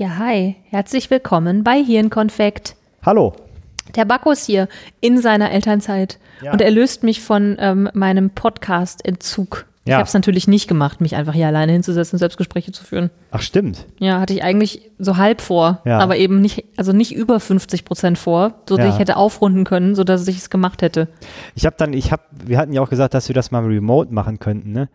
Ja, hi, herzlich willkommen bei Hirnkonfekt. Hallo. Der Bakkus hier in seiner Elternzeit Ja. und er löst mich von ähm, meinem Podcast-Entzug. Ich Ja. habe es natürlich nicht gemacht, mich einfach hier alleine hinzusetzen und Selbstgespräche zu führen. Ach, stimmt. Ja, hatte ich eigentlich so halb vor, Ja. aber eben nicht, also nicht über 50 Prozent vor, so dass ich hätte aufrunden können, so dass ich es gemacht hätte. Ich habe dann, ich habe, wir hatten ja auch gesagt, dass wir das mal remote machen könnten, ne?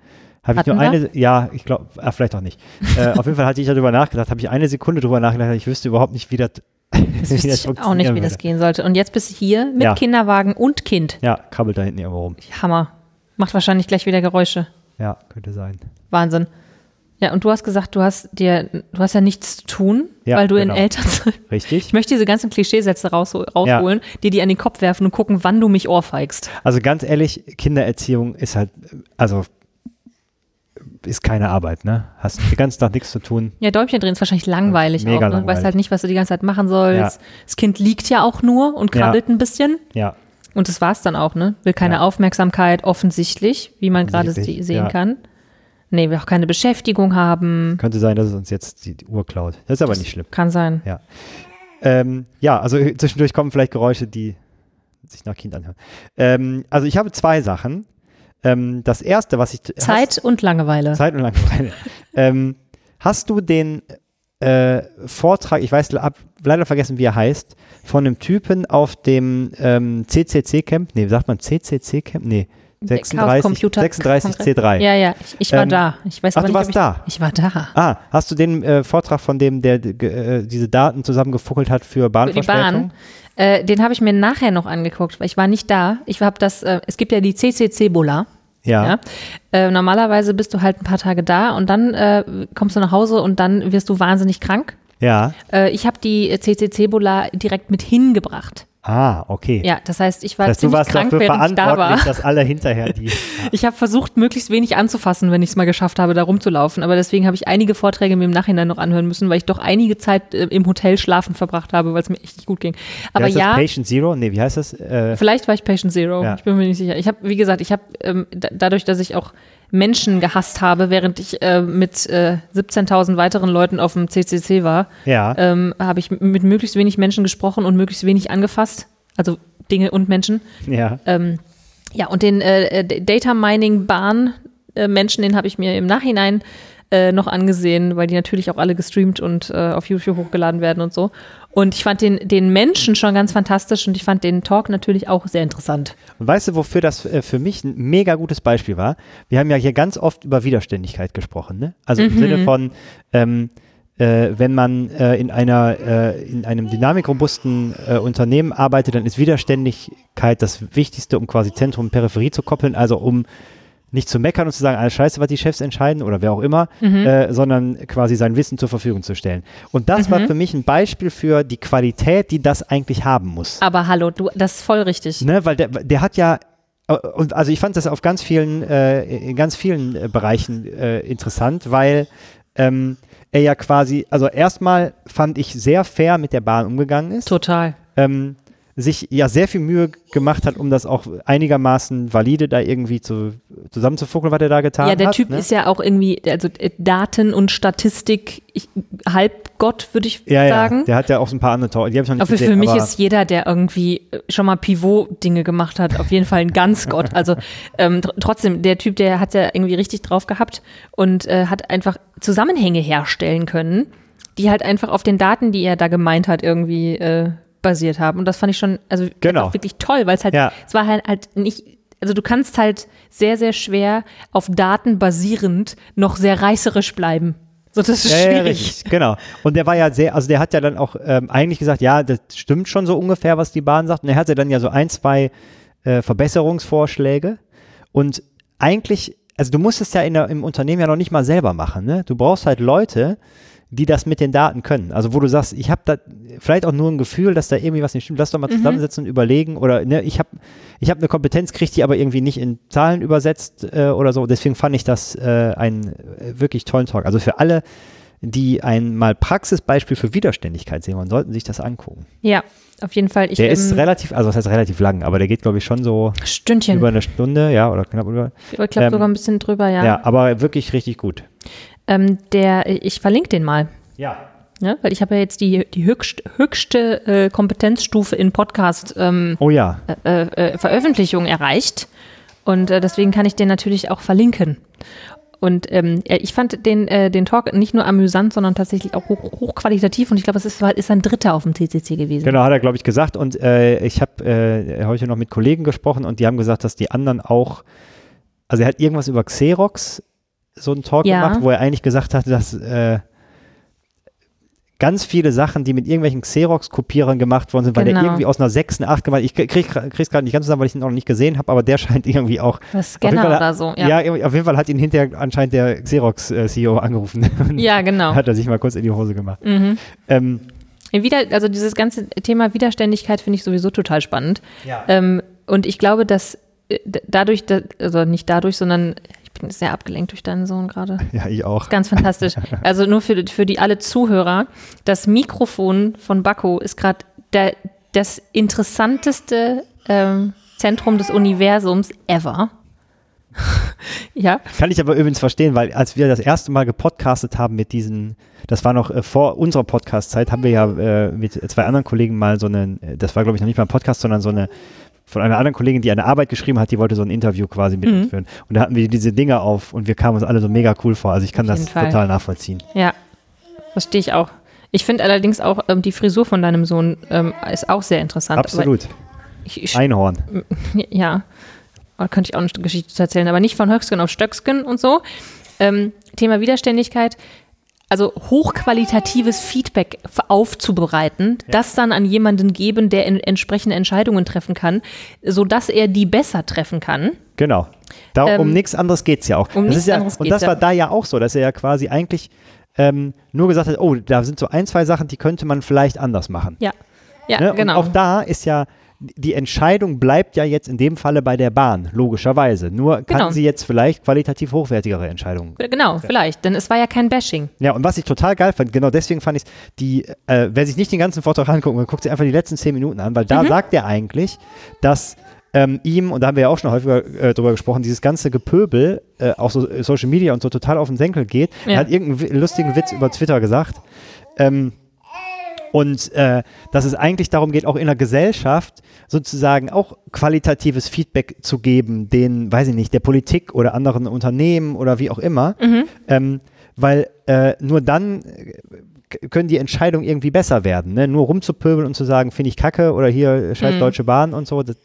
Habe ich nur Hatten eine, ja, ich glaube, ah, vielleicht auch nicht. äh, auf jeden Fall hatte ich darüber nachgedacht, habe ich eine Sekunde drüber nachgedacht, ich wüsste überhaupt nicht, wie das, Das wüsste ich auch nicht, wie das gehen sollte. Und jetzt bist du hier mit Ja. Kinderwagen und Kind. Ja, krabbelt da hinten irgendwo rum. Hammer. Macht wahrscheinlich gleich wieder Geräusche. Ja, könnte sein. Wahnsinn. Ja, und du hast gesagt, du hast dir, du hast ja nichts zu tun, Ja, weil du in genau. Elternzeit. Richtig? Ich möchte diese ganzen Klischeesätze raus, rausholen, dir die an den Kopf werfen und gucken, wann du mich ohrfeigst. Also ganz ehrlich, Kindererziehung ist halt, also ist keine Arbeit, ne? Hast den ganzen Tag nichts zu tun. Ja, Däumchen drehen ist wahrscheinlich langweilig Mega auch. Ne? langweilig. Weißt halt nicht, was du die ganze Zeit machen sollst. Ja. Das Kind liegt ja auch nur und Ja. krabbelt ein bisschen. Ja, Und das war's dann auch, ne? Will keine Ja. Aufmerksamkeit, offensichtlich, wie man gerade sehen ja. kann. Nee, will auch keine Beschäftigung haben. könnte sein, dass es uns jetzt die, Uhr klaut. Das ist aber nicht schlimm. Kann sein. Ja. Ähm, ja, also zwischendurch kommen vielleicht Geräusche, die sich nach Kind anhören. Ähm, also ich habe zwei Sachen. Ähm, das erste, was ich. Zeit und Langeweile. Hast, Zeit und Langeweile. ähm, hast du den äh, Vortrag, ich weiß, hab leider vergessen, wie er heißt, von einem Typen auf dem ähm, CCC-Camp? Nee, sagt man CCC-Camp? Nee. Der 36, Chaos Computer 36 C3. Ja, ja, ich, ich war Ähm, da. Ich weiß ach, aber du nicht, warst ich, da? Ich war da. Ah, hast du den äh, Vortrag von dem, der äh, diese Daten zusammengefuckelt hat für Für die Bahnverspätung? Bahn. Äh, den habe ich mir nachher noch angeguckt, weil ich war nicht da. Ich habe das, äh, es gibt ja die CCC-Bola. Ja. Ja. Äh, normalerweise bist du halt ein paar Tage da und dann äh, kommst du nach Hause und dann wirst du wahnsinnig krank. Ja. Äh, ich habe die CCC-Bola direkt mit hingebracht. Ah, okay. Ja, das heißt, ich war Das heißt, du ziemlich warst krank, dafür während ich da war. dass alle hinterher die. Ich habe versucht, möglichst wenig anzufassen, wenn ich es mal geschafft habe, da rumzulaufen. Aber deswegen habe ich einige Vorträge mir im Nachhinein noch anhören müssen, weil ich doch einige Zeit äh, im Hotel schlafen verbracht habe, weil es mir echt nicht gut ging. Aber heißt ja, Das Patient Zero? Nee, wie heißt das? Äh, vielleicht war ich Patient Zero. Ja. Ich bin mir nicht sicher. Ich habe, wie gesagt, ich habe ähm, da, dadurch, dass ich auch Menschen gehasst habe, während ich äh, mit äh, 17.000 weiteren Leuten auf dem CCC war, ja. ähm, habe ich mit möglichst wenig Menschen gesprochen und möglichst wenig angefasst. Also Dinge und Menschen. ja. Ähm, ja, und den äh, Data Mining Bahn äh, Menschen, den habe ich mir im Nachhinein äh, noch angesehen, weil die natürlich auch alle gestreamt und äh, auf YouTube hochgeladen werden und so. Und ich fand den, den Menschen schon ganz fantastisch und ich fand den Talk natürlich auch sehr interessant. Und weißt du, wofür das äh, für mich ein mega gutes Beispiel war? Wir haben ja hier ganz oft über Widerständigkeit gesprochen, ne? Also Mhm. im Sinne von, ähm, äh, wenn man äh, in einer äh, in einem dynamikrobustes äh, Unternehmen arbeitet, dann ist Widerständigkeit das Wichtigste, um quasi Zentrum und Peripherie zu koppeln, also um nicht zu meckern und zu sagen, alles scheiße, was die Chefs entscheiden oder wer auch immer, äh, sondern quasi sein Wissen zur Verfügung zu stellen. Und das war für mich ein Beispiel für die Qualität, die das eigentlich haben muss. Aber hallo, du, das ist voll richtig. Ne, weil der, der hat ja, äh, und also ich fand das auf ganz vielen, äh, in ganz vielen äh, Bereichen äh, interessant, weil ähm, er ja quasi, also erstmal fand ich sehr fair mit der Bahn umgegangen ist, Total. ähm, sich ja sehr viel Mühe gemacht hat, um das auch einigermaßen valide da irgendwie zu, zusammenzufuckeln, was er da getan hat. Ja, der Typ ne? ist ja auch irgendwie, also äh, Daten und Statistik, ich, Halbgott, würde ich ja, sagen. ja, der hat ja auch so ein paar andere Tau- die habe ich noch nicht Aber für gesehen, mich aber ist jeder, der irgendwie äh, schon mal Pivot-Dinge gemacht hat, auf jeden Fall ein Ganzgott. Also ähm, tr trotzdem, der Typ, der hat ja irgendwie richtig drauf gehabt und äh, hat einfach Zusammenhänge herstellen können, die halt einfach auf den Daten, die er da gemeint hat, irgendwie äh, basiert haben. Und das fand ich schon, also Genau. wirklich toll, weil es halt, Ja. es war halt, halt nicht, also du kannst halt sehr, sehr schwer auf Daten basierend noch sehr reißerisch bleiben. So, das ist Ja, ja, schwierig. richtig, genau. Und der war ja sehr, also der hat ja dann auch ähm, eigentlich gesagt, ja, das stimmt schon so ungefähr, was die Bahn sagt. Und er hatte dann ja so ein, zwei äh, Verbesserungsvorschläge. Und eigentlich, also du musst es ja in der, im Unternehmen ja noch nicht mal selber machen. Ne? Du brauchst halt Leute, die das mit den Daten können. Also wo du sagst, ich habe da vielleicht auch nur ein Gefühl, dass da irgendwie was nicht stimmt. Lass doch mal zusammensetzen und überlegen. Oder ne, ich habe ich hab eine Kompetenz, kriege die aber irgendwie nicht in Zahlen übersetzt äh, oder so. Deswegen fand ich das äh, einen äh, wirklich tollen Talk. Also für alle, die ein mal Praxisbeispiel für Widerständigkeit sehen wollen, sollten sich das angucken. Ja, auf jeden Fall. Ich, Der ist relativ, also das heißt relativ lang, aber der geht, glaube ich, schon so Stündchen. über eine Stunde, ja, oder knapp über. Ich glaube ähm, sogar ein bisschen drüber, ja. Ja, aber wirklich richtig gut. Ähm, der, ich verlinke den mal. Ja. Ja, weil ich habe ja jetzt die, die höchst, höchste äh, Kompetenzstufe in Podcast ähm, Oh ja. äh, äh, Veröffentlichung erreicht. Und äh, deswegen kann ich den natürlich auch verlinken. Und ähm, äh, ich fand den, äh, den Talk nicht nur amüsant, sondern tatsächlich auch hoch, hochqualitativ. Und ich glaube, es ist, ist ein dritter auf dem CCC gewesen. Genau, hat er, glaube ich, gesagt. Und äh, ich habe äh, heute noch mit Kollegen gesprochen und die haben gesagt, dass die anderen auch, also er hat irgendwas über Xerox so einen Talk Ja. gemacht, wo er eigentlich gesagt hat, dass äh, ganz viele Sachen, die mit irgendwelchen Xerox-Kopierern gemacht worden sind, weil der Genau. irgendwie aus einer 6, eine 8 gemacht Ich krieg, krieg's gerade nicht ganz zusammen, weil ich ihn auch noch nicht gesehen habe, aber der scheint irgendwie auch. Das Scanner Fall- oder so. Ja, Ja, auf jeden Fall hat ihn hinterher anscheinend der Xerox-CEO angerufen. ja genau. hat er sich mal kurz in die Hose gemacht. Mhm. Ähm, Wieder, also dieses ganze Thema Widerständigkeit finde ich sowieso total spannend. ja. Ähm, und ich glaube, dass äh, dadurch, da- also nicht dadurch, sondern bin sehr abgelenkt durch deinen Sohn gerade. ja, ich auch. Ganz fantastisch. Also nur für, für die alle Zuhörer. Das Mikrofon von Bakko ist gerade das interessanteste ähm, Zentrum des Universums ever. ja, Kann ich aber übrigens verstehen, weil als wir das erste Mal gepodcastet haben mit diesen, das war noch äh, vor unserer Podcast-Zeit, haben wir ja äh, mit zwei anderen Kollegen mal so eine, äh, das war glaube ich noch nicht mal ein Podcast, sondern so eine, von einer anderen Kollegin, die eine Arbeit geschrieben hat, die wollte so ein Interview quasi mit Mhm. führen. Und da hatten wir diese Dinge auf und wir kamen uns alle so mega cool vor. Also ich kann das Fall. total nachvollziehen. ja. Verstehe ich auch. Ich finde allerdings auch ähm, die Frisur von deinem Sohn ähm, ist auch sehr interessant. Absolut. Ich, ich, Einhorn. Ja, da könnte ich auch eine Geschichte zu erzählen, aber nicht von Höcksken auf Stöcksken und so. Ähm, Thema Widerständigkeit. Also hochqualitatives Feedback aufzubereiten, das dann an jemanden geben, der in, entsprechende Entscheidungen treffen kann, sodass er die besser treffen kann. Genau. Da, um Ähm, nichts anderes geht es ja auch. um das ja, und das ja. war da ja auch so, dass er ja quasi eigentlich ähm, nur gesagt hat, oh, da sind so ein, zwei Sachen, die könnte man vielleicht anders machen. Ja, ja, Ne? genau. Und auch da ist ja, die Entscheidung bleibt ja jetzt in dem Falle bei der Bahn, logischerweise. Nur kann Genau. sie jetzt vielleicht qualitativ hochwertigere Entscheidungen. genau, vielleicht, denn es war ja kein Bashing. Ja, und was ich total geil fand, genau deswegen fand ich die, äh, wer sich nicht den ganzen Vortrag angucken will, guckt sich einfach die letzten zehn Minuten an, weil Mhm. da sagt er eigentlich, dass ähm, ihm, und da haben wir ja auch schon häufiger äh, drüber gesprochen, dieses ganze Gepöbel, äh, auch so äh, Social Media und so total auf den Senkel geht. Ja. Er hat irgendeinen lustigen Witz über Twitter gesagt. Ähm, und äh, dass es eigentlich darum geht, auch in der Gesellschaft sozusagen auch qualitatives Feedback zu geben, den, weiß ich nicht, der Politik oder anderen Unternehmen oder wie auch immer. Mhm. Ähm, weil äh, nur dann äh, können die Entscheidungen irgendwie besser werden. Ne? Nur rumzupöbeln und zu sagen, finde ich kacke oder hier scheiß Mhm. Deutsche Bahn und so, das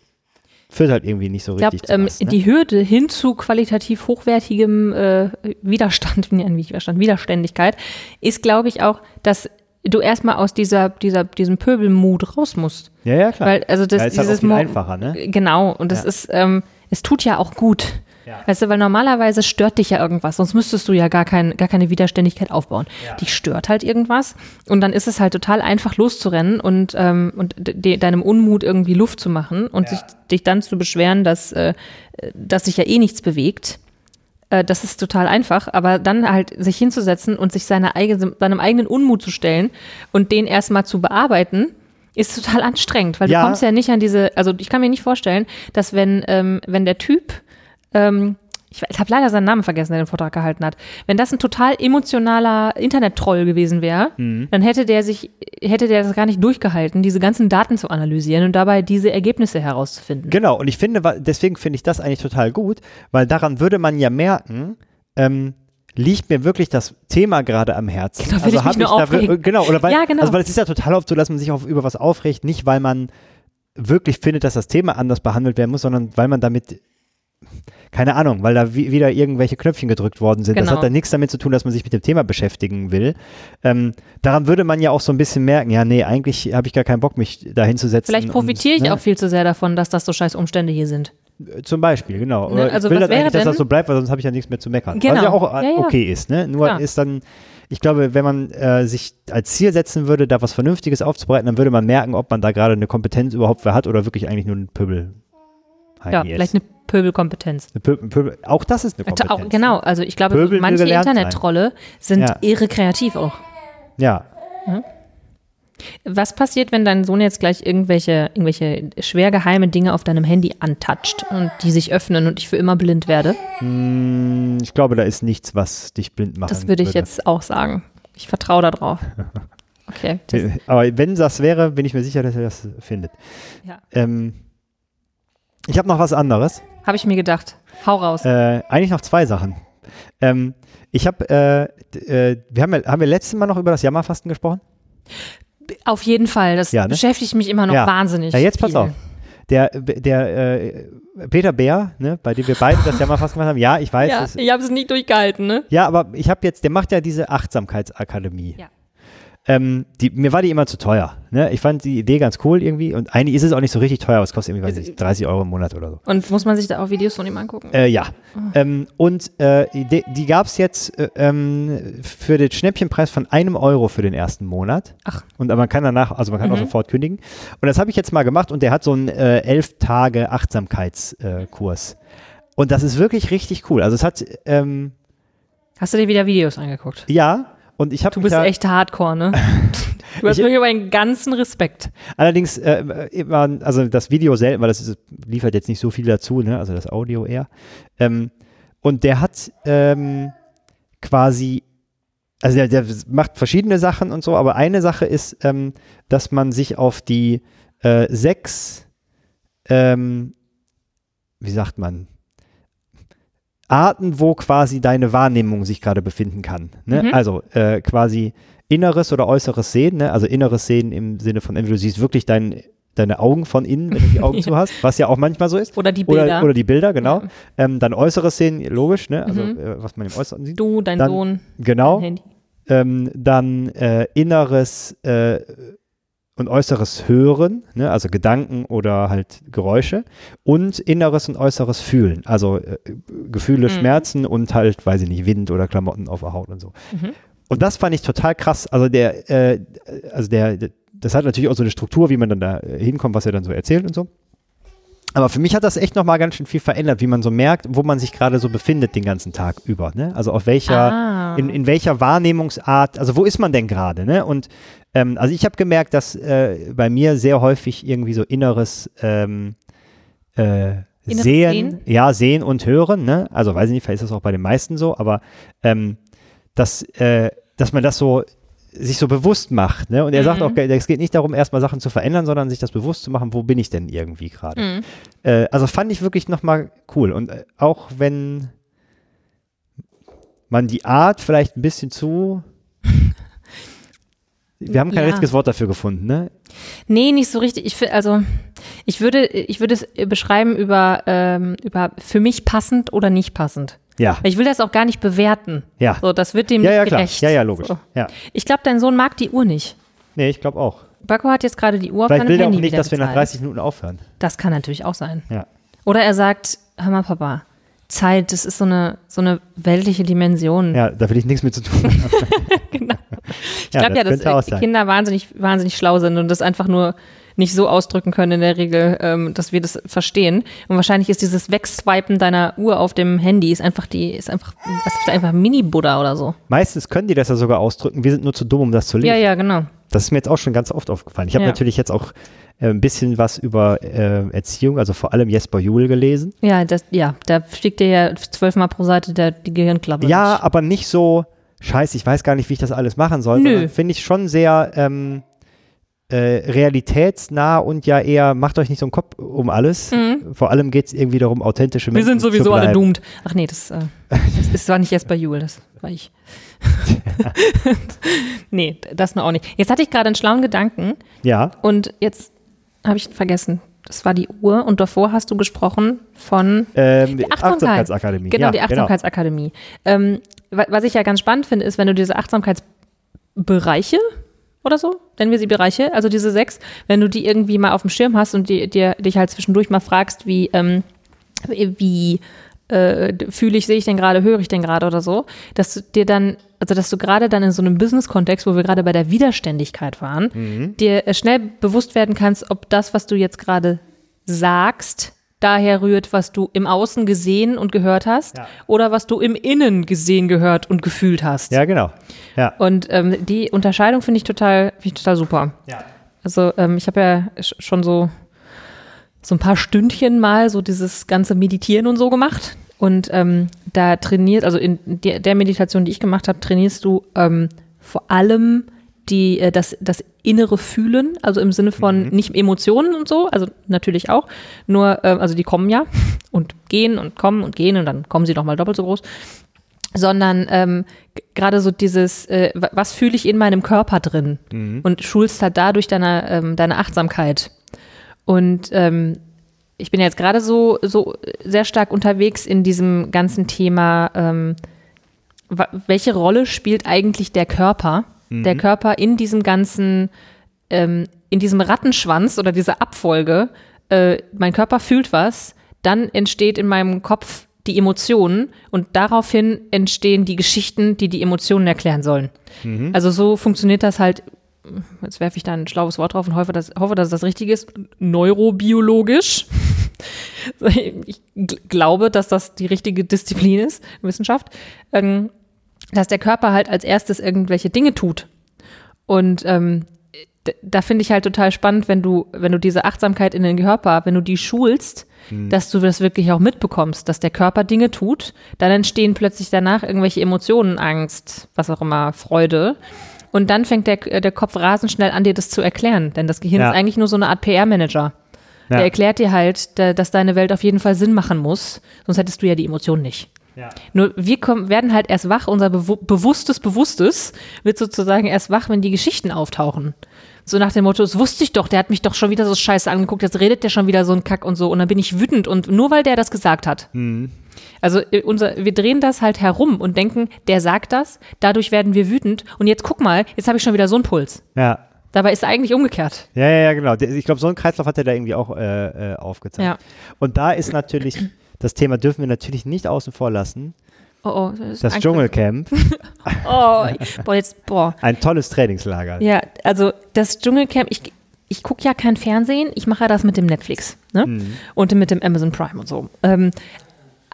führt halt irgendwie nicht so Ich glaube, richtig zu ähm, was, ne? die Hürde hin zu qualitativ hochwertigem äh, Widerstand, nee, nicht Widerstand, Widerständigkeit, ist, glaube ich, auch, dass du erstmal aus dieser, dieser, diesem Pöbelmut raus musst. Ja, ja, klar. Weil, also das, ja, ist halt auch dieses viel Mo- einfacher, ne? Genau, und das Ja. ist, ähm, es tut ja auch gut. Ja. Weißt du, weil normalerweise stört dich ja irgendwas, sonst müsstest du ja gar, kein, gar keine Widerständigkeit aufbauen. Ja. Dich stört halt irgendwas und dann ist es halt total einfach loszurennen und, ähm, und de deinem Unmut irgendwie Luft zu machen und Ja. sich, dich dann zu beschweren, dass, äh, dass sich ja eh nichts bewegt. Äh, das ist total einfach, aber dann halt sich hinzusetzen und sich seine eigene, seinem eigenen Unmut zu stellen und den erstmal zu bearbeiten, ist total anstrengend, weil Ja. du kommst ja nicht an diese, also ich kann mir nicht vorstellen, dass wenn, ähm, wenn der Typ, ähm, ich, ich habe leider seinen Namen vergessen, der den Vortrag gehalten hat, wenn das ein total emotionaler Internet-Troll gewesen wäre, Mhm. dann hätte der sich, hätte der das gar nicht durchgehalten, diese ganzen Daten zu analysieren und dabei diese Ergebnisse herauszufinden. Genau, und ich finde, deswegen finde ich das eigentlich total gut, weil daran würde man ja merken, ähm, liegt mir wirklich das Thema gerade am Herzen. Genau, will ich hab nur da. Genau, oder weil, Ja, genau. also weil es ist ja total oft so, dass man sich auf, über was aufregt, nicht weil man wirklich findet, dass das Thema anders behandelt werden muss, sondern weil man damit keine Ahnung, weil da wi- wieder irgendwelche Knöpfchen gedrückt worden sind. Das Genau. hat dann nichts damit zu tun, dass man sich mit dem Thema beschäftigen will. Ähm, daran würde man ja auch so ein bisschen merken, ja, nee, eigentlich habe ich gar keinen Bock, mich da hinzusetzen. Vielleicht profitiere und, ich ne? auch viel zu sehr davon, dass das so scheiß Umstände hier sind. Zum Beispiel, genau. Ne, also ich will was das eigentlich, dass das so bleibt, weil sonst habe ich ja nichts mehr zu meckern. Was Genau. ja auch äh, Ja, ja. okay ist, ne? Nur Klar. ist dann, ich glaube, wenn man äh, sich als Ziel setzen würde, da was Vernünftiges aufzubereiten, dann würde man merken, ob man da gerade eine Kompetenz überhaupt für hat oder wirklich eigentlich nur ein Pöbel. Ja, vielleicht eine Pöbelkompetenz. eine Pöbel, Pöbel. Auch das ist eine Kompetenz. Auch, genau, also ich glaube, Pöbeln will manche. Internet-Trolle sind Ja. irre kreativ auch. Ja. Was passiert, wenn dein Sohn jetzt gleich irgendwelche, irgendwelche schwer geheime Dinge auf deinem Handy antatscht und die sich öffnen und ich für immer blind werde? Hm, ich glaube, da ist nichts, was dich blind macht. Das würde ich jetzt auch sagen. Ich vertraue darauf. Okay. Das, Äh, Aber wenn das wäre, bin ich mir sicher, dass er das findet. ja. Ähm, ich habe noch was anderes. Habe ich mir gedacht. Hau raus. Äh, eigentlich noch zwei Sachen. Ähm, ich habe, äh, äh, wir haben, ja, haben wir letztes Mal noch über das Jammerfasten gesprochen? Auf jeden Fall. Das Ja, ne? beschäftigt mich immer noch Ja. wahnsinnig. Ja, jetzt pass viel. auf. Der, der äh, Peter Bär, ne, bei dem wir beide das Jammerfasten gemacht haben, ja, ich weiß, Ja, es, ich habe es nicht durchgehalten, ne? ja, aber ich habe jetzt, der macht ja diese Achtsamkeitsakademie. Ja. Ähm, die, mir war die immer zu teuer. Ne? Ich fand die Idee ganz cool irgendwie und eigentlich ist es auch nicht so richtig teuer, aber es kostet irgendwie, weiß ich, 30 Euro im Monat oder so. Und muss man sich da auch Videos von ihm angucken? Äh, ja. Ähm, und äh, die, die gab es jetzt äh, ähm, für den Schnäppchenpreis von einem Euro für den ersten Monat. Ach. Und man kann danach, also man kann auch Mhm. sofort kündigen. Und das habe ich jetzt mal gemacht und der hat so einen äh, elf Tage Achtsamkeitskurs. Äh, und das ist wirklich richtig cool. Also es hat, ähm, Hast du dir wieder Videos angeguckt? ja, und ich habe Du bist da, echt hardcore, ne? Du hast Ich- wirklich meinen ganzen Respekt. Allerdings, äh, immer, also das Video selten, weil das ist, liefert jetzt nicht so viel dazu, ne? also das Audio eher. Ähm, und der hat ähm, quasi, also der, der macht verschiedene Sachen und so, aber eine Sache ist, ähm, dass man sich auf die äh, sechs, ähm, wie sagt man, Arten, wo quasi deine Wahrnehmung sich gerade befinden kann. Ne? Mhm. Also äh, quasi inneres oder äußeres Sehen, ne? also inneres Sehen im Sinne von, entweder du siehst wirklich dein, deine Augen von innen, wenn du die Augen zu hast, was ja auch manchmal so ist. Oder die Bilder. Oder, oder die Bilder, genau. Ja. Ähm, dann äußeres Sehen, logisch, ne? also Mhm. äh, was man im Äußeren sieht. du, dein Dann- Sohn, Genau. dein Handy. Ähm, dann äh, inneres äh, und äußeres Hören, ne? also Gedanken oder halt Geräusche und inneres und äußeres Fühlen, also äh, Gefühle, Mhm. Schmerzen und halt, weiß ich nicht, Wind oder Klamotten auf der Haut und so. Mhm. Und das fand ich total krass. Also der, äh, also der, das hat natürlich auch so eine Struktur, wie man dann da äh, hinkommt, was er dann so erzählt und so. Aber für mich hat das echt nochmal ganz schön viel verändert, wie man so merkt, wo man sich gerade so befindet den ganzen Tag über. Ne? Also auf welcher, Ah. in, in welcher Wahrnehmungsart, also wo ist man denn gerade? Ne? Und ähm, also ich habe gemerkt, dass äh, bei mir sehr häufig irgendwie so inneres ähm, äh, Inneres sehen, Sehen? ja, sehen und hören, ne? Also weiß ich nicht, vielleicht ist das auch bei den meisten so, aber ähm, dass, äh, dass man das so sich so bewusst macht, ne? Und er sagt Mhm. auch, es geht nicht darum, erstmal Sachen zu verändern, sondern sich das bewusst zu machen, wo bin ich denn irgendwie gerade. Mhm. Äh, also fand ich wirklich nochmal cool. Und äh, auch wenn man die Art vielleicht ein bisschen zu. Wir haben kein Ja. richtiges Wort dafür gefunden, ne? Nee, nicht so richtig. Ich also ich würde, ich würde es äh, beschreiben über, ähm, über für mich passend oder nicht passend. Ja. Ich will das auch gar nicht bewerten. Ja. So, das wird dem Ja, ja, nicht klar. gerecht. Ja, ja, logisch. So. Ja. Ich glaube, dein Sohn mag die Uhr nicht. Nee, ich glaube auch. Bacco hat jetzt gerade die Uhr auf Vielleicht seinem will er auch nicht, dass wir nach bezahlt. 30 Minuten aufhören. Das kann natürlich auch sein. Ja. Oder er sagt, hör mal, Papa, Zeit, das ist so eine, so eine weltliche Dimension. Ja, da will ich nichts mit zu tun haben. genau. Ich Ja, glaube ja, dass. Kinder wahnsinnig, wahnsinnig schlau sind und das einfach nur nicht so ausdrücken können in der Regel, ähm, dass wir das verstehen. Und wahrscheinlich ist dieses Wegswipen deiner Uhr auf dem Handy ist einfach die, ist einfach, was ist einfach Mini-Buddha oder so. Meistens können die das ja sogar ausdrücken. Wir sind nur zu dumm, um das zu lesen. Ja, ja, genau. Das ist mir jetzt auch schon ganz oft aufgefallen. Ich habe Ja. natürlich jetzt auch ein bisschen was über äh, Erziehung, also vor allem Jesper Juhl gelesen. Ja, das, ja, da fliegt dir ja zwölfmal pro Seite der, die Gehirnklappe. Ja, durch. aber nicht so, scheiße, ich weiß gar nicht, wie ich das alles machen soll. Finde ich schon sehr ähm, äh, realitätsnah und ja eher, macht euch nicht so einen Kopf um alles. Vor allem geht es irgendwie darum, authentische Mhm. Wir Menschen sind sowieso zu alle doomed. Ach nee, das, äh, das, ist, war nicht Jesper Juhl, das war ich. nee, das nur auch nicht. Jetzt hatte ich gerade einen schlauen Gedanken Ja, und jetzt habe ich vergessen. Das war die Uhr und davor hast du gesprochen von ähm, die Achtsamkeit. Achtsamkeitsakademie. Genau, ja, die Achtsamkeitsakademie. Ähm, wa- was ich ja ganz spannend finde, ist, wenn du diese Achtsamkeitsbereiche oder so, nennen wir sie Bereiche, also diese sechs, wenn du die irgendwie mal auf dem Schirm hast und die, dir, dich halt zwischendurch mal fragst, wie, ähm, wie äh, fühle ich, sehe ich denn gerade, höre ich denn gerade oder so, dass du dir dann, also dass du gerade dann in so einem Business-Kontext, wo wir gerade bei der Widerständigkeit waren, Mhm. dir äh, schnell bewusst werden kannst, ob das, was du jetzt gerade sagst, daher rührt, was du im Außen gesehen und gehört hast Ja. oder was du im Innen gesehen, gehört und gefühlt hast. ja, genau. Ja. Und ähm, die Unterscheidung finde ich total, finde ich total super. ja. Also ähm, ich habe ja sch- schon so, so ein paar Stündchen mal so dieses ganze Meditieren und so gemacht. Und ähm, da trainiert, also in der, der Meditation, die ich gemacht habe, trainierst du ähm, vor allem die, äh, das, das innere Fühlen, also im Sinne von Mhm. nicht Emotionen und so, also natürlich auch, nur, äh, also die kommen ja und gehen und kommen und gehen und dann kommen sie nochmal doppelt so groß, sondern ähm, gerade so dieses, äh, wa- was fühle ich in meinem Körper drin und schulst halt dadurch deine, ähm, deine Achtsamkeit. Und ähm, ich bin jetzt gerade so, so sehr stark unterwegs in diesem ganzen Thema, ähm, welche Rolle spielt eigentlich der Körper? Der Körper in diesem ganzen, ähm, in diesem Rattenschwanz oder dieser Abfolge. Äh, mein Körper fühlt was, dann entsteht in meinem Kopf die Emotionen und daraufhin entstehen die Geschichten, die die Emotionen erklären sollen. Also so funktioniert das halt. Jetzt werfe ich da ein schlaues Wort drauf und hoffe, dass, hoffe, dass das richtig ist. Neurobiologisch. Ich gl- glaube, dass das die richtige Disziplin ist, Wissenschaft, ähm, dass der Körper halt als erstes irgendwelche Dinge tut. Und ähm, da finde ich halt total spannend, wenn du, wenn du diese Achtsamkeit in den Körper, wenn du die schulst, dass du das wirklich auch mitbekommst, dass der Körper Dinge tut, dann entstehen plötzlich danach irgendwelche Emotionen, Angst, was auch immer, Freude. Und dann fängt der, der Kopf rasend schnell an, dir das zu erklären. Denn das Gehirn Ja. ist eigentlich nur so eine Art PR-Manager. Ja. Der erklärt dir halt, da- dass deine Welt auf jeden Fall Sinn machen muss, sonst hättest du ja die Emotionen nicht. Ja. Nur wir kommen, werden halt erst wach, unser Bewu bewusstes Bewusstes wird sozusagen erst wach, wenn die Geschichten auftauchen. So nach dem Motto, das wusste ich doch, der hat mich doch schon wieder so scheiße angeguckt, jetzt redet der schon wieder so ein Kack und so und dann bin ich wütend und nur weil der das gesagt hat. Also äh, unser, wir drehen das halt herum und denken, der sagt das, dadurch werden wir wütend und jetzt guck mal, jetzt habe ich schon wieder so einen Puls. Ja. Dabei ist es eigentlich umgekehrt. Ja, ja, ja, genau. Ich glaube, so einen Kreislauf hat er da irgendwie auch äh, äh, aufgezeigt. Ja. Und da ist natürlich, das Thema dürfen wir natürlich nicht außen vor lassen. Oh, oh, das, ist Das Dschungelcamp, Oh, boah, jetzt, boah. ein tolles Trainingslager. Ja, also das Dschungelcamp, ich, ich gucke ja kein Fernsehen, ich mache ja das mit dem Netflix ne? und mit dem Amazon Prime und so. Ähm,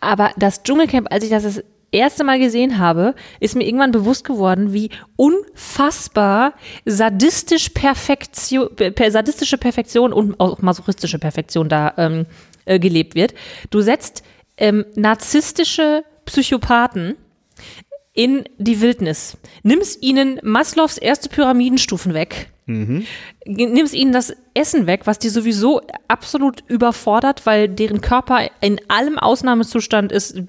aber das Dschungelcamp, als ich das das erste Mal gesehen habe, ist mir irgendwann bewusst geworden, wie unfassbar sadistisch Perfektion, per, sadistische Perfektion und auch masochistische Perfektion da ähm, äh, gelebt wird. Du setzt ähm, narzisstische Psychopathen in die Wildnis. Nimmst ihnen Maslows erste Pyramidenstufen weg. Nimmst ihnen das Essen weg, was die sowieso absolut überfordert, weil deren Körper in allem Ausnahmezustand ist,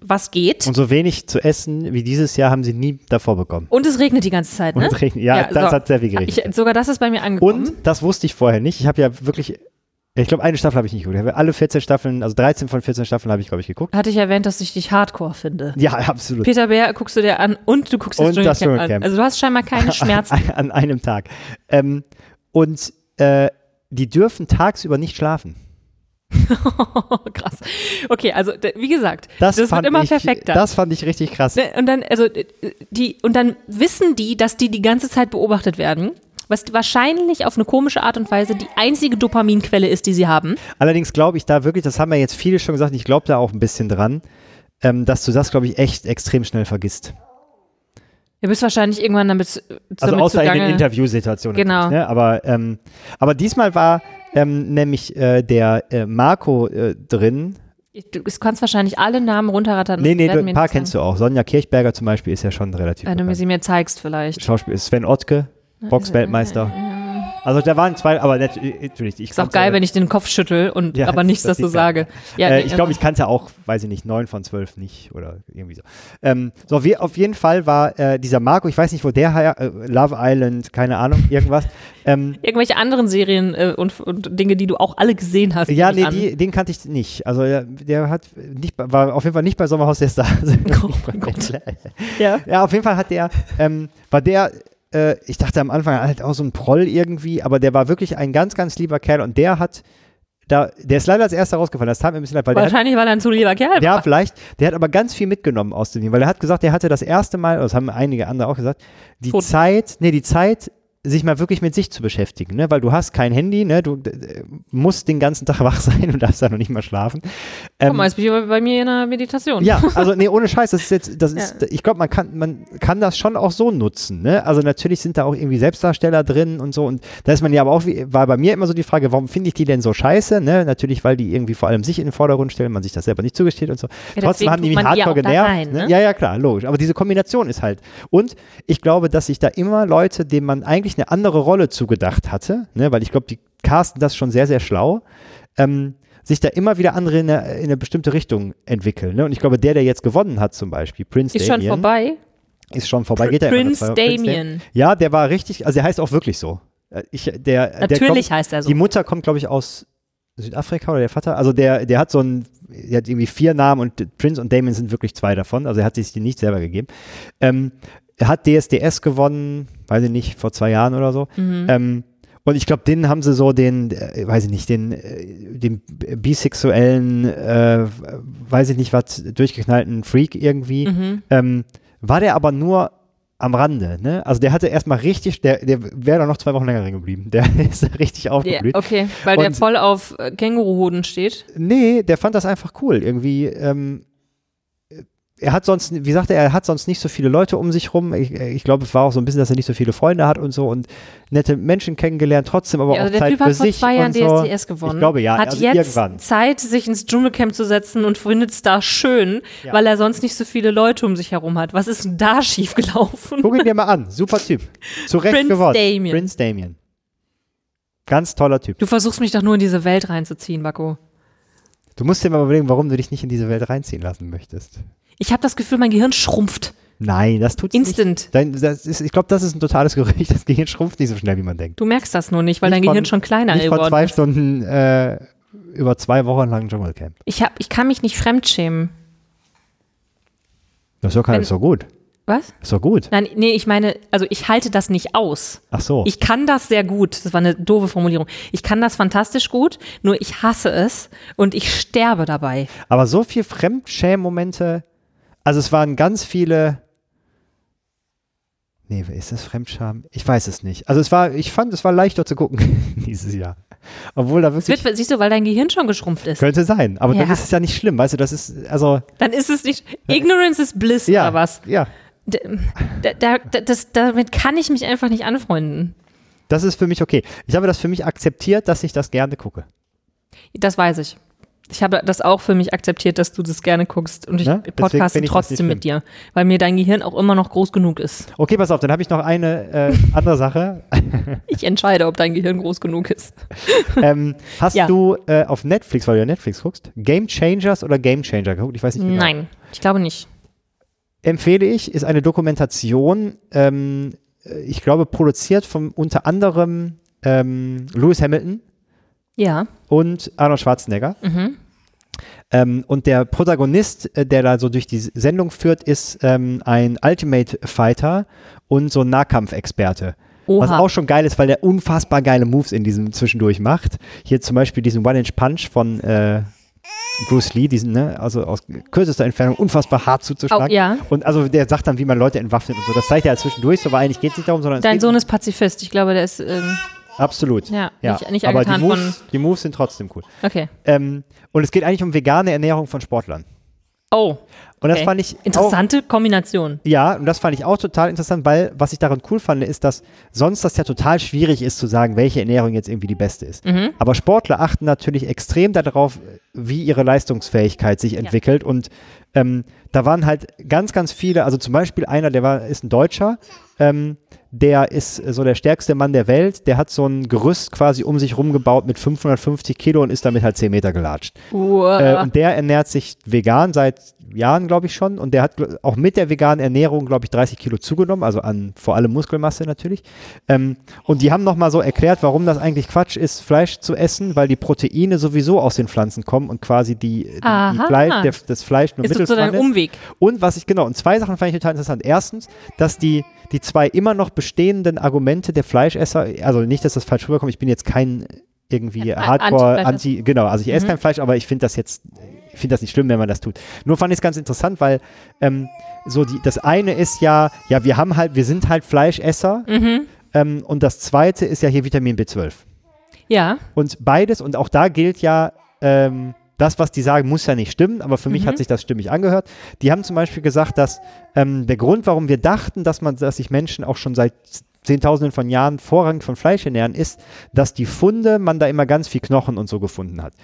was geht. Und so wenig zu essen wie dieses Jahr haben sie nie davor bekommen. Und es regnet die ganze Zeit, ne? Und es regnet- ja, das hat sehr viel geregnet. Ich, sogar das ist bei mir angekommen. Und das wusste ich vorher nicht. Ich habe ja wirklich, ich glaube, eine Staffel habe ich nicht geguckt. Ich habe alle 14 Staffeln, also 13 von 14 Staffeln habe ich, glaube ich, geguckt. Hatte ich erwähnt, dass ich dich hardcore finde. Ja, absolut. Peter Bär guckst du dir an und du guckst Und das Dschungelcamp an. Also du hast scheinbar keine Schmerzen. An einem Tag. Ähm, und äh, die dürfen tagsüber nicht schlafen. Krass. Okay, also wie gesagt, Das, das, fand wird immer ich, perfekter. Das fand ich richtig krass. Ne, Und dann, also die, und dann wissen die, dass die die ganze Zeit beobachtet werden, was wahrscheinlich auf eine komische Art und Weise die einzige Dopaminquelle ist, die sie haben. Allerdings glaube ich da wirklich, das haben ja jetzt viele schon gesagt, ich glaube da auch ein bisschen dran, ähm, dass du das, glaube ich, echt extrem schnell vergisst. Du bist wahrscheinlich irgendwann damit, Also damit außer in den zugange. Interviewsituationen. Genau. Ne? Aber, ähm, aber diesmal war ähm, nämlich äh, der äh, Marco äh, drin. Du kannst wahrscheinlich alle Namen runterrattern. Nee, nee, du, ein paar kennst du auch. Sonja Kirchberger zum Beispiel ist ja schon relativ Wenn du mir sie mir zeigst vielleicht. Schauspiel Sven Ottke, Boxweltmeister. Also da waren zwei, aber nat- natürlich. Ich Ist auch geil, wenn ich den Kopf schüttel und Ja, aber nichts das dazu sage. Ja, äh, nee, ich glaube, ich kannte auch, weiß ich nicht, neun von zwölf nicht oder irgendwie so. Ähm, so, wir, auf jeden Fall war äh, dieser Marco, ich weiß nicht, wo der her, äh, Love Island, keine Ahnung, irgendwas. ähm, Irgendwelche anderen Serien äh, und, und Dinge, die du auch alle gesehen hast. ja, nee, die, den kannte ich nicht. Also der, der hat nicht, war auf jeden Fall nicht bei Sommerhaus der Stars. Oh mein Gott. Ja. Ja, auf jeden Fall hat der, ähm, war der, äh, ich dachte am Anfang halt auch so ein Proll irgendwie, aber der war wirklich ein ganz, ganz lieber Kerl und der hat da, der ist leider als erster rausgefallen, das tat mir ein bisschen leid, weil der hat, Wahrscheinlich, weil er ein zu lieber Kerl ja, vielleicht, der hat aber ganz viel mitgenommen aus dem Team, weil er hat gesagt, er hatte das erste Mal, das haben einige andere auch gesagt, die Tot. Zeit, nee, die Zeit sich mal wirklich mit sich zu beschäftigen, ne? weil du hast kein Handy, ne? du äh, musst den ganzen Tag wach sein und darfst da noch nicht mal schlafen. Ähm, Guck mal, jetzt bin ich bei, bei mir in einer Meditation. Ja, also nee, ohne Scheiß, das ist jetzt, das ist, ja. ich glaube, man kann, man kann das schon auch so nutzen. Ne? Also natürlich sind da auch irgendwie Selbstdarsteller drin und so und da ist man ja aber auch, war bei mir immer so die Frage, warum finde ich die denn so scheiße? Ne? Natürlich, weil die irgendwie vor allem sich in den Vordergrund stellen, man sich das selber nicht zugesteht und so. Ja, Trotzdem haben die mich hardcore genervt. Rein, ne? Ja, ja, klar, logisch. Aber diese Kombination ist halt. Und ich glaube, dass sich da immer Leute, denen man eigentlich eine andere Rolle zugedacht hatte, ne, weil ich glaube, die casten das schon sehr, sehr schlau, ähm, sich da immer wieder andere in eine, in eine bestimmte Richtung entwickeln. Ne? Und ich glaube, der, der jetzt gewonnen hat zum Beispiel, Prince ist Damien. Ist schon vorbei? Ist schon vorbei. Geht Prince Damien. Ja, der war richtig, also der heißt auch wirklich so. Äh, ich, der, Natürlich der kommt, heißt er so. Die Mutter kommt, glaube ich, aus Südafrika oder der Vater. Also der, der hat so ein, der hat irgendwie vier Namen und Prince und Damien sind wirklich zwei davon. Also er hat sich die nicht selber gegeben. Ähm, er hat DSDS gewonnen, weiß ich nicht, vor zwei Jahren oder so. Mhm. Ähm, und ich glaube, den haben sie so den, äh, weiß ich nicht, den, äh, den bisexuellen, äh, weiß ich nicht was, durchgeknallten Freak irgendwie. Mhm. Ähm, war der aber nur am Rande, ne? Also der hatte erstmal richtig, der, der wäre da noch zwei Wochen länger drin geblieben. Der ist richtig aufgeblüht. Yeah, okay, weil Und, der voll auf äh, Känguruhoden steht. Nee, der fand das einfach cool. Irgendwie, ähm, er hat sonst, wie sagte er, er hat sonst nicht so viele Leute um sich rum. Ich, ich glaube, es war auch so ein bisschen, dass er nicht so viele Freunde hat und so und nette Menschen kennengelernt, trotzdem aber ja, also auch Zeit typ für sich. Der Typ hat vor zwei Jahren DSDS gewonnen. Ich glaube, ja. Hat also jetzt irgendwann. Zeit, sich ins Dschungelcamp zu setzen und findet es da schön, ja. weil er sonst nicht so viele Leute um sich herum hat. Was ist denn da schiefgelaufen? Guck ihn dir mal an. Super Typ. Zu Recht Prince gewonnen. Damien. Prince Damien. Ganz toller Typ. Du versuchst mich doch nur in diese Welt reinzuziehen, Bako. Du musst dir mal überlegen, warum du dich nicht in diese Welt reinziehen lassen möchtest. Ich habe das Gefühl, mein Gehirn schrumpft. Nein, das tut Instant. nicht. Dein, das ist, ich glaube, das ist ein totales Gerücht. Das Gehirn schrumpft nicht so schnell, wie man denkt. Du merkst das nur nicht, weil nicht dein von, Gehirn schon kleiner nicht geworden ist. zwei Stunden äh, über zwei Wochen lang Dschungelcamp. Ich, hab, ich kann mich nicht fremdschämen. Das ist doch, Wenn, ist doch gut. Was? Ist doch gut. Nein, nee, ich meine, also ich halte das nicht aus. Ach so. Ich kann das sehr gut. Das war eine doofe Formulierung. Ich kann das fantastisch gut, nur ich hasse es und ich sterbe dabei. Aber so viel Fremdschämen-Momente also es waren ganz viele. Nee, ist das Fremdscham? Ich weiß es nicht. Also es war, ich fand, es war leichter zu gucken dieses Jahr. Obwohl da wirklich. Wird, siehst du, weil dein Gehirn schon geschrumpft ist. Könnte sein, aber ja. dann ist es ja nicht schlimm, weißt du, das ist, also. Dann ist es nicht. Ignorance is bliss ja, oder was? Ja. Da, da, das, damit kann ich mich einfach nicht anfreunden. Das ist für mich okay. Ich habe das für mich akzeptiert, dass ich das gerne gucke. Das weiß ich. Ich habe das auch für mich akzeptiert, dass du das gerne guckst und ich ne? podcaste trotzdem mit dir, weil mir dein Gehirn auch immer noch groß genug ist. Okay, pass auf, dann habe ich noch eine äh, andere Sache. ich entscheide, ob dein Gehirn groß genug ist. ähm, hast ja. du äh, auf Netflix, weil du ja Netflix guckst, Game Changers oder Game Changer geguckt? Ich weiß nicht genau. Nein, ich glaube nicht. Empfehle ich, ist eine Dokumentation, ähm, ich glaube, produziert von unter anderem ähm, Lewis Hamilton ja. Und Arnold Schwarzenegger. Mhm. Ähm, und der Protagonist, äh, der da so durch die Sendung führt, ist ähm, ein Ultimate Fighter und so ein Nahkampfexperte. Oha. Was auch schon geil ist, weil der unfassbar geile Moves in diesem zwischendurch macht. Hier zum Beispiel diesen One-Inch-Punch von äh, Bruce Lee, diesen, ne, also aus kürzester Entfernung unfassbar hart zuzuschlagen. Oh, ja. Und also der sagt dann, wie man Leute entwaffnet und so. Das zeigt er halt zwischendurch, so, weil eigentlich geht es nicht darum, sondern. Dein Sohn ist Pazifist, ich glaube, der ist. Ähm Absolut. Ja, ja. nicht, nicht aber die Moves, die Moves sind trotzdem cool. Okay. Ähm, und es geht eigentlich um vegane Ernährung von Sportlern. Oh. Und das fand ich. Interessante auch, Kombination. Ja, und das fand ich auch total interessant, weil was ich daran cool fand, ist, dass sonst das ja total schwierig ist zu sagen, welche Ernährung jetzt irgendwie die beste ist. Mhm. Aber Sportler achten natürlich extrem darauf, wie ihre Leistungsfähigkeit sich entwickelt. Ja. Und ähm, da waren halt ganz, ganz viele, also zum Beispiel einer, der war, ist ein Deutscher, ähm, der ist so der stärkste Mann der Welt, der hat so ein Gerüst quasi um sich rumgebaut mit 550 Kilo und ist damit halt 10 Meter gelatscht. Wow. Äh, und der ernährt sich vegan seit Jahren, glaube ich schon. Und der hat auch mit der veganen Ernährung, glaube ich, 30 Kilo zugenommen, also an vor allem Muskelmasse natürlich. Ähm, und die haben nochmal so erklärt, warum das eigentlich Quatsch ist, Fleisch zu essen, weil die Proteine sowieso aus den Pflanzen kommen und quasi die, die, die Fleisch, der, das Fleisch nur ist sozusagen ein Umweg. Und was ich, genau, und zwei Sachen fand ich total interessant. Erstens, dass die die zwei immer noch bestehenden Argumente der Fleischesser, also nicht, dass das falsch rüberkommt, ich bin jetzt kein irgendwie Hardcore Anti, genau, also ich esse mhm. kein Fleisch, aber ich finde das jetzt, ich finde das nicht schlimm, wenn man das tut. Nur fand ich es ganz interessant, weil ähm, so die, das eine ist ja, ja, wir haben halt, wir sind halt Fleischesser. Mhm. Ähm, und das zweite ist ja hier Vitamin B12. Ja. Und beides, und auch da gilt ja, ähm, das, was die sagen, muss ja nicht stimmen, aber für mich Mhm. hat sich das stimmig angehört. Die haben zum Beispiel gesagt, dass ähm, der Grund, warum wir dachten, dass man, dass sich Menschen auch schon seit Zehntausenden von Jahren vorrangig von Fleisch ernähren, ist, dass die Funde, man da immer ganz viel Knochen und so gefunden hat.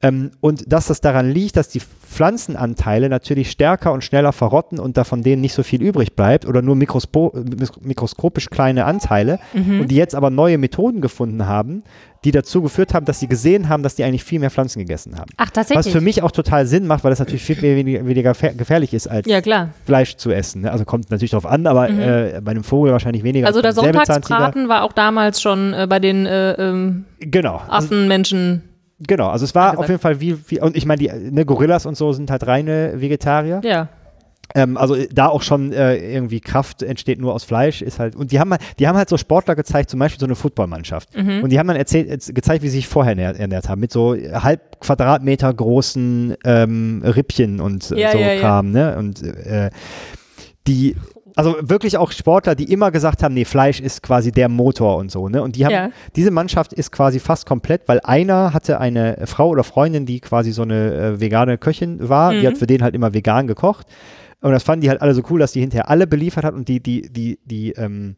Ähm, und dass das daran liegt, dass die Pflanzenanteile natürlich stärker und schneller verrotten und da von denen nicht so viel übrig bleibt oder nur mikrospo mikroskopisch kleine Anteile Mhm. und die jetzt aber neue Methoden gefunden haben, die dazu geführt haben, dass sie gesehen haben, dass die eigentlich viel mehr Pflanzen gegessen haben. Ach, tatsächlich. Was für mich auch total Sinn macht, weil das natürlich viel weniger, weniger gefähr- gefährlich ist, als ja, klar. Fleisch zu essen. ne? Also kommt natürlich darauf an, aber äh, bei einem Vogel wahrscheinlich weniger. Mhm. Also der. Sonntagsbraten war auch damals schon äh, bei den äh, ähm, Genau. Affenmenschen. Genau. Also es war auf jeden Fall wie, wie und ich meine, die ne, Gorillas und so sind halt reine Vegetarier. Ja. Ähm, also äh, da auch schon äh, irgendwie Kraft entsteht nur aus Fleisch, ist halt. Und die haben, halt- die haben halt so Sportler gezeigt, zum Beispiel so eine Footballmannschaft. Mhm. Und die haben dann erzählt, äh, gezeigt, wie sie sich vorher ernährt, haben, mit so halb Quadratmeter großen ähm, Rippchen und äh, Ja, so ja, ja. Kram, ne? Und äh, die, also wirklich auch Sportler, die immer gesagt haben, nee, Fleisch ist quasi der Motor und so, ne? Und die haben, Ja. diese Mannschaft ist quasi fast komplett, weil einer hatte eine Frau oder Freundin, die quasi so eine äh, vegane Köchin war, Mhm. die hat für den halt immer vegan gekocht. Und das fanden die halt alle so cool, dass die hinterher alle beliefert hat und die, die, die, die, ähm,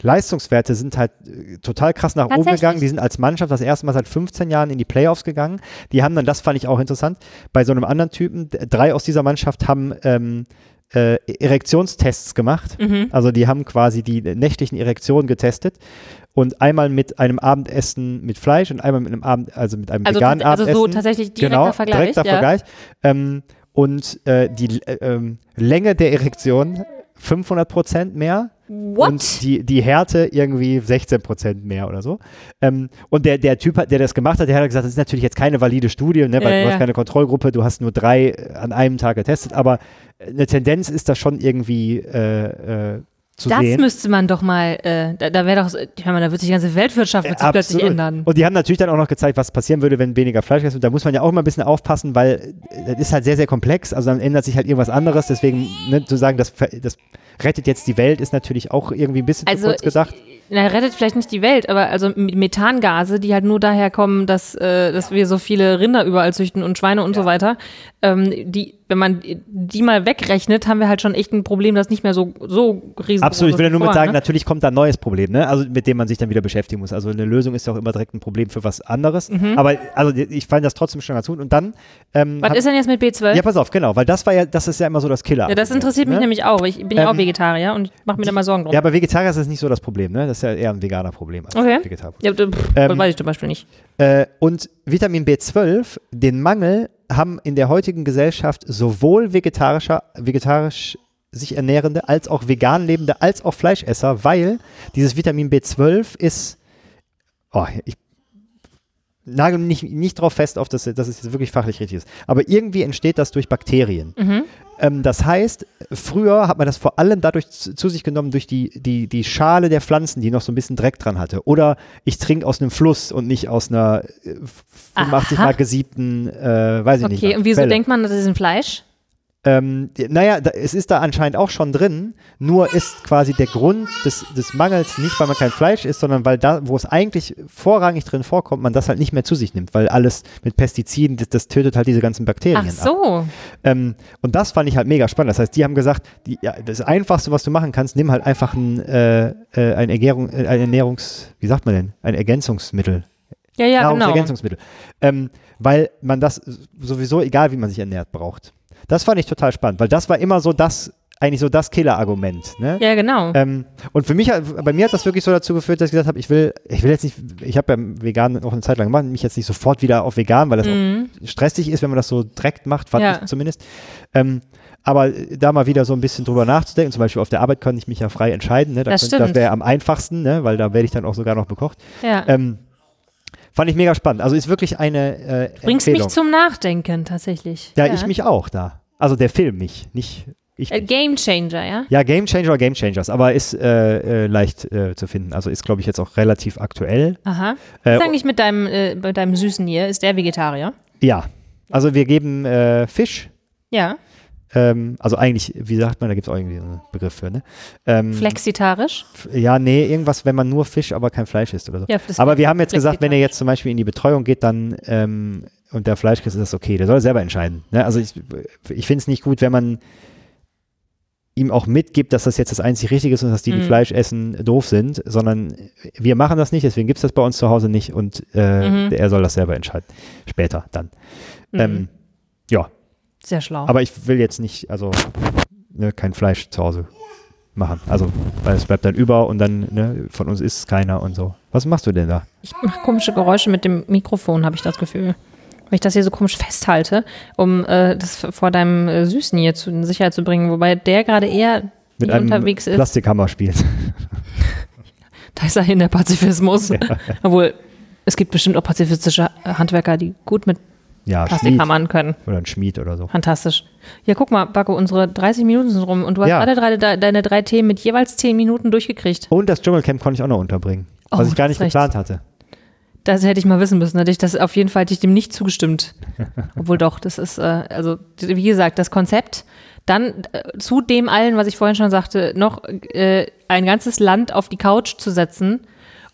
Leistungswerte sind halt äh, total krass nach oben gegangen. Die sind als Mannschaft das erste Mal seit 15 Jahren in die Playoffs gegangen. Die haben dann, das fand ich auch interessant, bei so einem anderen Typen, drei aus dieser Mannschaft haben ähm, äh, Erektionstests gemacht. Mhm. Also die haben quasi die nächtlichen Erektionen getestet und einmal mit einem Abendessen mit Fleisch und einmal mit einem Abend, also mit einem Also, veganen also Abendessen. so tatsächlich direkter genau, Vergleich. direkter ja. Vergleich. Ähm, und äh, die äh, Länge der Erektion 500 Prozent mehr What? und die, die Härte irgendwie 16 Prozent mehr oder so. Ähm, und der, der Typ, der das gemacht hat, der hat gesagt, das ist natürlich jetzt keine valide Studie, ne, weil Ja, du ja. hast keine Kontrollgruppe, du hast nur drei an einem Tag getestet, aber eine Tendenz ist das schon irgendwie äh, äh, zu das sehen. müsste man doch mal, äh, da, da wäre doch, hör mal, da wird sich die ganze Weltwirtschaft sich plötzlich ändern. Und die haben natürlich dann auch noch gezeigt, was passieren würde, wenn weniger Fleisch ist. Und da muss man ja auch immer ein bisschen aufpassen, weil äh, das ist halt sehr, sehr komplex. Also dann ändert sich halt irgendwas anderes. Deswegen ne, zu sagen, das, das rettet jetzt die Welt, ist natürlich auch irgendwie ein bisschen Also zu kurz gedacht. Na, rettet vielleicht nicht die Welt, aber also Methangase, die halt nur daher kommen, dass, äh, dass wir so viele Rinder überall züchten und Schweine und so weiter, ähm, die, wenn man die mal wegrechnet, haben wir halt schon echt ein Problem, das nicht mehr so, so riesig Absolut, ich will ja nur mit sagen, Ne? natürlich kommt da ein neues Problem, ne? Also mit dem man sich dann wieder beschäftigen muss. Also eine Lösung ist ja auch immer direkt ein Problem für was anderes. Aber also ich fand das trotzdem schon ganz gut. Und dann ähm, Mhm. Was hab- ist denn jetzt mit B12? ja, pass auf, genau, weil das war ja, das ist ja immer so das Killer. Ja, das interessiert mich ne? nämlich auch. Ich bin ja auch Ähm, Vegetarier und mache mir da mal Sorgen drum. Ja, bei Vegetarier ist das nicht so das Problem, ne? Das ist ja eher ein veganer Problem als Okay. Vegetarproblem. Ja, pff, Ähm, das weiß ich zum Beispiel nicht. Äh, und Vitamin B12, den Mangel haben in der heutigen Gesellschaft sowohl vegetarischer, vegetarisch sich ernährende, als auch vegan lebende, als auch Fleischesser, weil dieses Vitamin B12 ist, oh, ich nagel mich nicht, nicht drauf fest, auf das, dass es jetzt wirklich fachlich richtig ist, aber irgendwie entsteht das durch Bakterien. Mhm. Ähm, das heißt, früher hat man das vor allem dadurch zu, zu sich genommen, durch die, die, die Schale der Pflanzen, die noch so ein bisschen Dreck dran hatte. Oder ich trinke aus einem Fluss und nicht aus einer äh, 85 Aha. mal gesiebten, äh, weiß ich nicht. Okay, und wieso Quelle. denkt man, das ist ein Fleisch? Ähm, naja, da, es ist da anscheinend auch schon drin, nur ist quasi der Grund des, des Mangels nicht, weil man kein Fleisch isst, sondern weil da, wo es eigentlich vorrangig drin vorkommt, man das halt nicht mehr zu sich nimmt, weil alles mit Pestiziden, das, das tötet halt diese ganzen Bakterien Ach so. Ähm, und das fand ich halt mega spannend. Das heißt, die haben gesagt, die, ja, das Einfachste, was du machen kannst, nimm halt einfach ein, äh, äh, ein, Ergärung, äh, ein Ernährungs, wie sagt man denn, ein Ergänzungsmittel. Ja, ja, genau. Nahrungsergänzungsmittel. Ähm, weil man das sowieso, egal wie man sich ernährt, braucht. Das fand ich total spannend, weil das war immer so das, eigentlich so das Killer-Argument. Ne? Ja, genau. Ähm, und für mich, hat- bei mir hat das wirklich so dazu geführt, dass ich gesagt habe, ich will, ich will jetzt nicht, ich habe ja vegan noch eine Zeit lang gemacht, mich jetzt nicht sofort wieder auf vegan, weil das Mhm. auch stressig ist, wenn man das so direkt macht, fand Ja. ich zumindest. Ähm, aber da mal wieder so ein bisschen drüber nachzudenken, zum Beispiel auf der Arbeit kann ich mich ja frei entscheiden, ne? da Das könnt- das wäre am einfachsten, ne? weil da werde ich dann auch sogar noch bekocht. ja. Ähm, fand ich mega spannend. Also ist wirklich eine äh, Bringst Empfehlung. mich zum Nachdenken tatsächlich. ja, ich mich auch da. Also der Film mich, nicht ich. Äh, Game Changer, ja? Ja, Game Changer oder Game Changers, aber ist äh, äh, leicht äh, zu finden. Also ist, glaube ich, jetzt auch relativ aktuell. Aha. Äh, Was ist eigentlich mit deinem, äh, mit deinem Süßen hier? Ist der Vegetarier? ja, also wir geben äh, Fisch, Ja. Ähm, also eigentlich, wie sagt man, da gibt es auch irgendwie einen Begriff für, ne? Ähm, Flexitarisch? Ja, nee, irgendwas, wenn man nur Fisch, aber kein Fleisch isst oder so. Ja, aber wir haben jetzt gesagt, wenn er jetzt zum Beispiel in die Betreuung geht, dann ähm, und der Fleisch isst, ist das okay. Der soll selber entscheiden. Ne? Also ich, ich finde es nicht gut, wenn man ihm auch mitgibt, dass das jetzt das einzig Richtige ist und dass die, die Mhm. Fleisch essen, doof sind, sondern wir machen das nicht, deswegen gibt es das bei uns zu Hause nicht und äh, Mhm. er soll das selber entscheiden. Später dann. Mhm. Ähm, ja, Sehr schlau. aber ich will jetzt nicht, also ne, kein Fleisch zu Hause machen. Also, weil es bleibt dann über und dann, ne, von uns isst es keiner und so. Was machst du denn da? Ich mache komische Geräusche mit dem Mikrofon, habe ich das Gefühl. Wenn ich das hier so komisch festhalte, um äh, das vor deinem äh, Süßen hier zu, in Sicherheit zu bringen, wobei der gerade eher Mit einem unterwegs ist. Plastikhammer spielt. Da ist er hin, der Pazifismus. Obwohl, es gibt bestimmt auch pazifistische Handwerker, die gut mit Ja, Plastikhammern können. oder ein Schmied oder so. Fantastisch. Ja, guck mal, Bacco, unsere 30 Minuten sind rum und du hast Ja. alle drei, de, deine drei Themen mit jeweils 10 Minuten durchgekriegt. Und das Dschungelcamp konnte ich auch noch unterbringen, was Oh, ich gar nicht recht. geplant hatte. Das hätte ich mal wissen müssen. Hätte ich das auf jeden Fall hätte ich dem nicht zugestimmt. Obwohl doch, das ist, äh, also wie gesagt, das Konzept. Dann äh, zu dem allen, was ich vorhin schon sagte, noch äh, ein ganzes Land auf die Couch zu setzen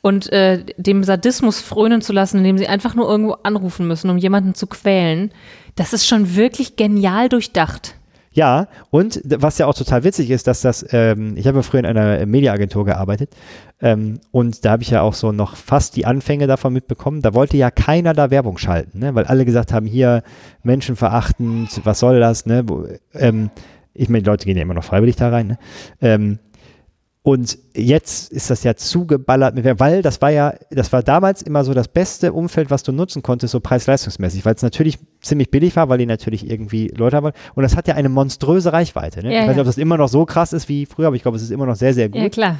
und äh, dem Sadismus frönen zu lassen, indem sie einfach nur irgendwo anrufen müssen, um jemanden zu quälen. Das ist schon wirklich genial durchdacht. Ja, und was ja auch total witzig ist, dass das, ähm, ich habe ja früher in einer Mediaagentur gearbeitet ähm, und da habe ich ja auch so noch fast die Anfänge davon mitbekommen. Da wollte ja keiner da Werbung schalten, ne? weil alle gesagt haben, hier menschenverachtend, was soll das, ne? Ähm, ich meine, die Leute gehen ja immer noch freiwillig da rein, ne? Und jetzt ist das ja zugeballert mit, weil das war ja, das war damals immer so das beste Umfeld, was du nutzen konntest, so preis-leistungsmäßig, weil es natürlich ziemlich billig war, weil die natürlich irgendwie Leute haben wollen. Und das hat ja eine monströse Reichweite. Ne? Ja, ich weiß nicht, ja. ob das immer noch so krass ist wie früher, aber ich glaube, es ist immer noch sehr, sehr gut. Ja, klar.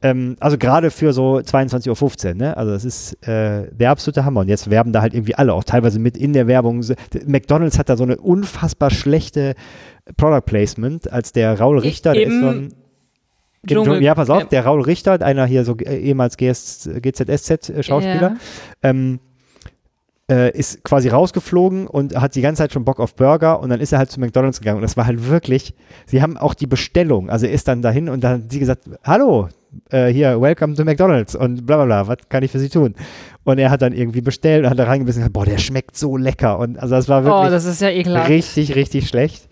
Ähm, also gerade für so 22.15 Uhr, ne? Also das ist äh, der absolute Hammer. Und jetzt werben da halt irgendwie alle, auch teilweise mit in der Werbung. McDonalds hat da so eine unfassbar schlechte Product Placement, als der Raul Richter, der ist so ein Dschungel- ja, pass auf, Ja. der Raul Richter, einer hier so äh, ehemals GZSZ-Schauspieler, Ja. ähm, äh, ist quasi rausgeflogen und hat die ganze Zeit schon Bock auf Burger und dann ist er halt zu McDonalds gegangen und das war halt wirklich, sie haben auch die Bestellung, also er ist dann dahin und dann hat sie gesagt, hallo, äh, hier, welcome to McDonalds und bla bla bla, was kann ich für Sie tun? Und er hat dann irgendwie bestellt und hat da reingebissen und gesagt, boah, der schmeckt so lecker und also das war Oh, wirklich das ist ja richtig, richtig schlecht.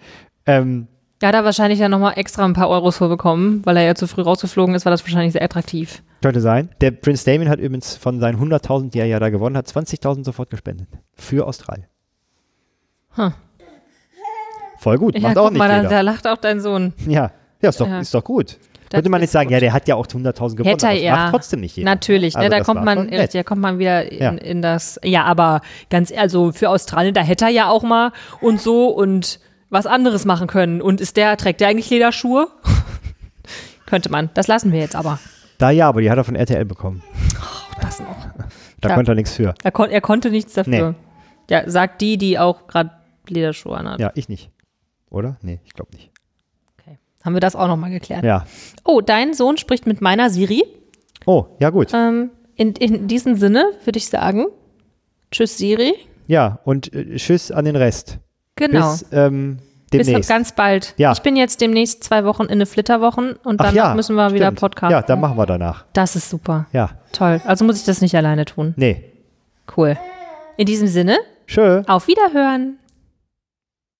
Ähm, Da hat er wahrscheinlich dann nochmal extra ein paar Euros für bekommen, weil er ja zu früh rausgeflogen ist, war das wahrscheinlich sehr attraktiv. Könnte sein. Der Prince Damien hat übrigens von seinen 100.000, die er ja da gewonnen hat, 20.000 sofort gespendet. Für Australien. Hm. Voll gut. Macht ja, auch guck nicht mal, da, jeder. da lacht auch dein Sohn. ja. ja, ist doch, Ja. ist doch gut. Das Könnte man jetzt sagen, gut. ja, der hat ja auch 100.000 gewonnen, Hätte er, ja. macht trotzdem nicht jeder. Natürlich, Also ne, da kommt man, da kommt man wieder in, Ja. in das. Ja, aber ganz also für Australien, da hätte er ja auch mal und so und was anderes machen können. Und ist der, trägt der eigentlich Lederschuhe? Könnte man. Das lassen wir jetzt aber. Da ja, aber die hat er von RTL bekommen. Das noch. Da Klar. konnte er nichts für. Er, kon er konnte nichts dafür. Nee. Ja, sagt die, die auch gerade Lederschuhe anhat. Ja, ich nicht. Oder? Nee, ich glaube nicht. Okay. Haben wir das auch nochmal geklärt. Ja. Oh, dein Sohn spricht mit meiner Siri. Oh, ja gut. Ähm, in, in diesem Sinne würde ich sagen, tschüss Siri. Ja, und äh, tschüss an den Rest. Genau. Bis ähm, Bis demnächst. ganz bald. Ja. Ich bin jetzt demnächst zwei Wochen in eine Flitterwochen und danach ja, müssen wir wieder stimmt. Podcast. Ja, dann machen wir danach. Das ist super. Ja. Toll. Also muss ich das nicht alleine tun. Nee. Cool. In diesem Sinne, Schö. auf Wiederhören.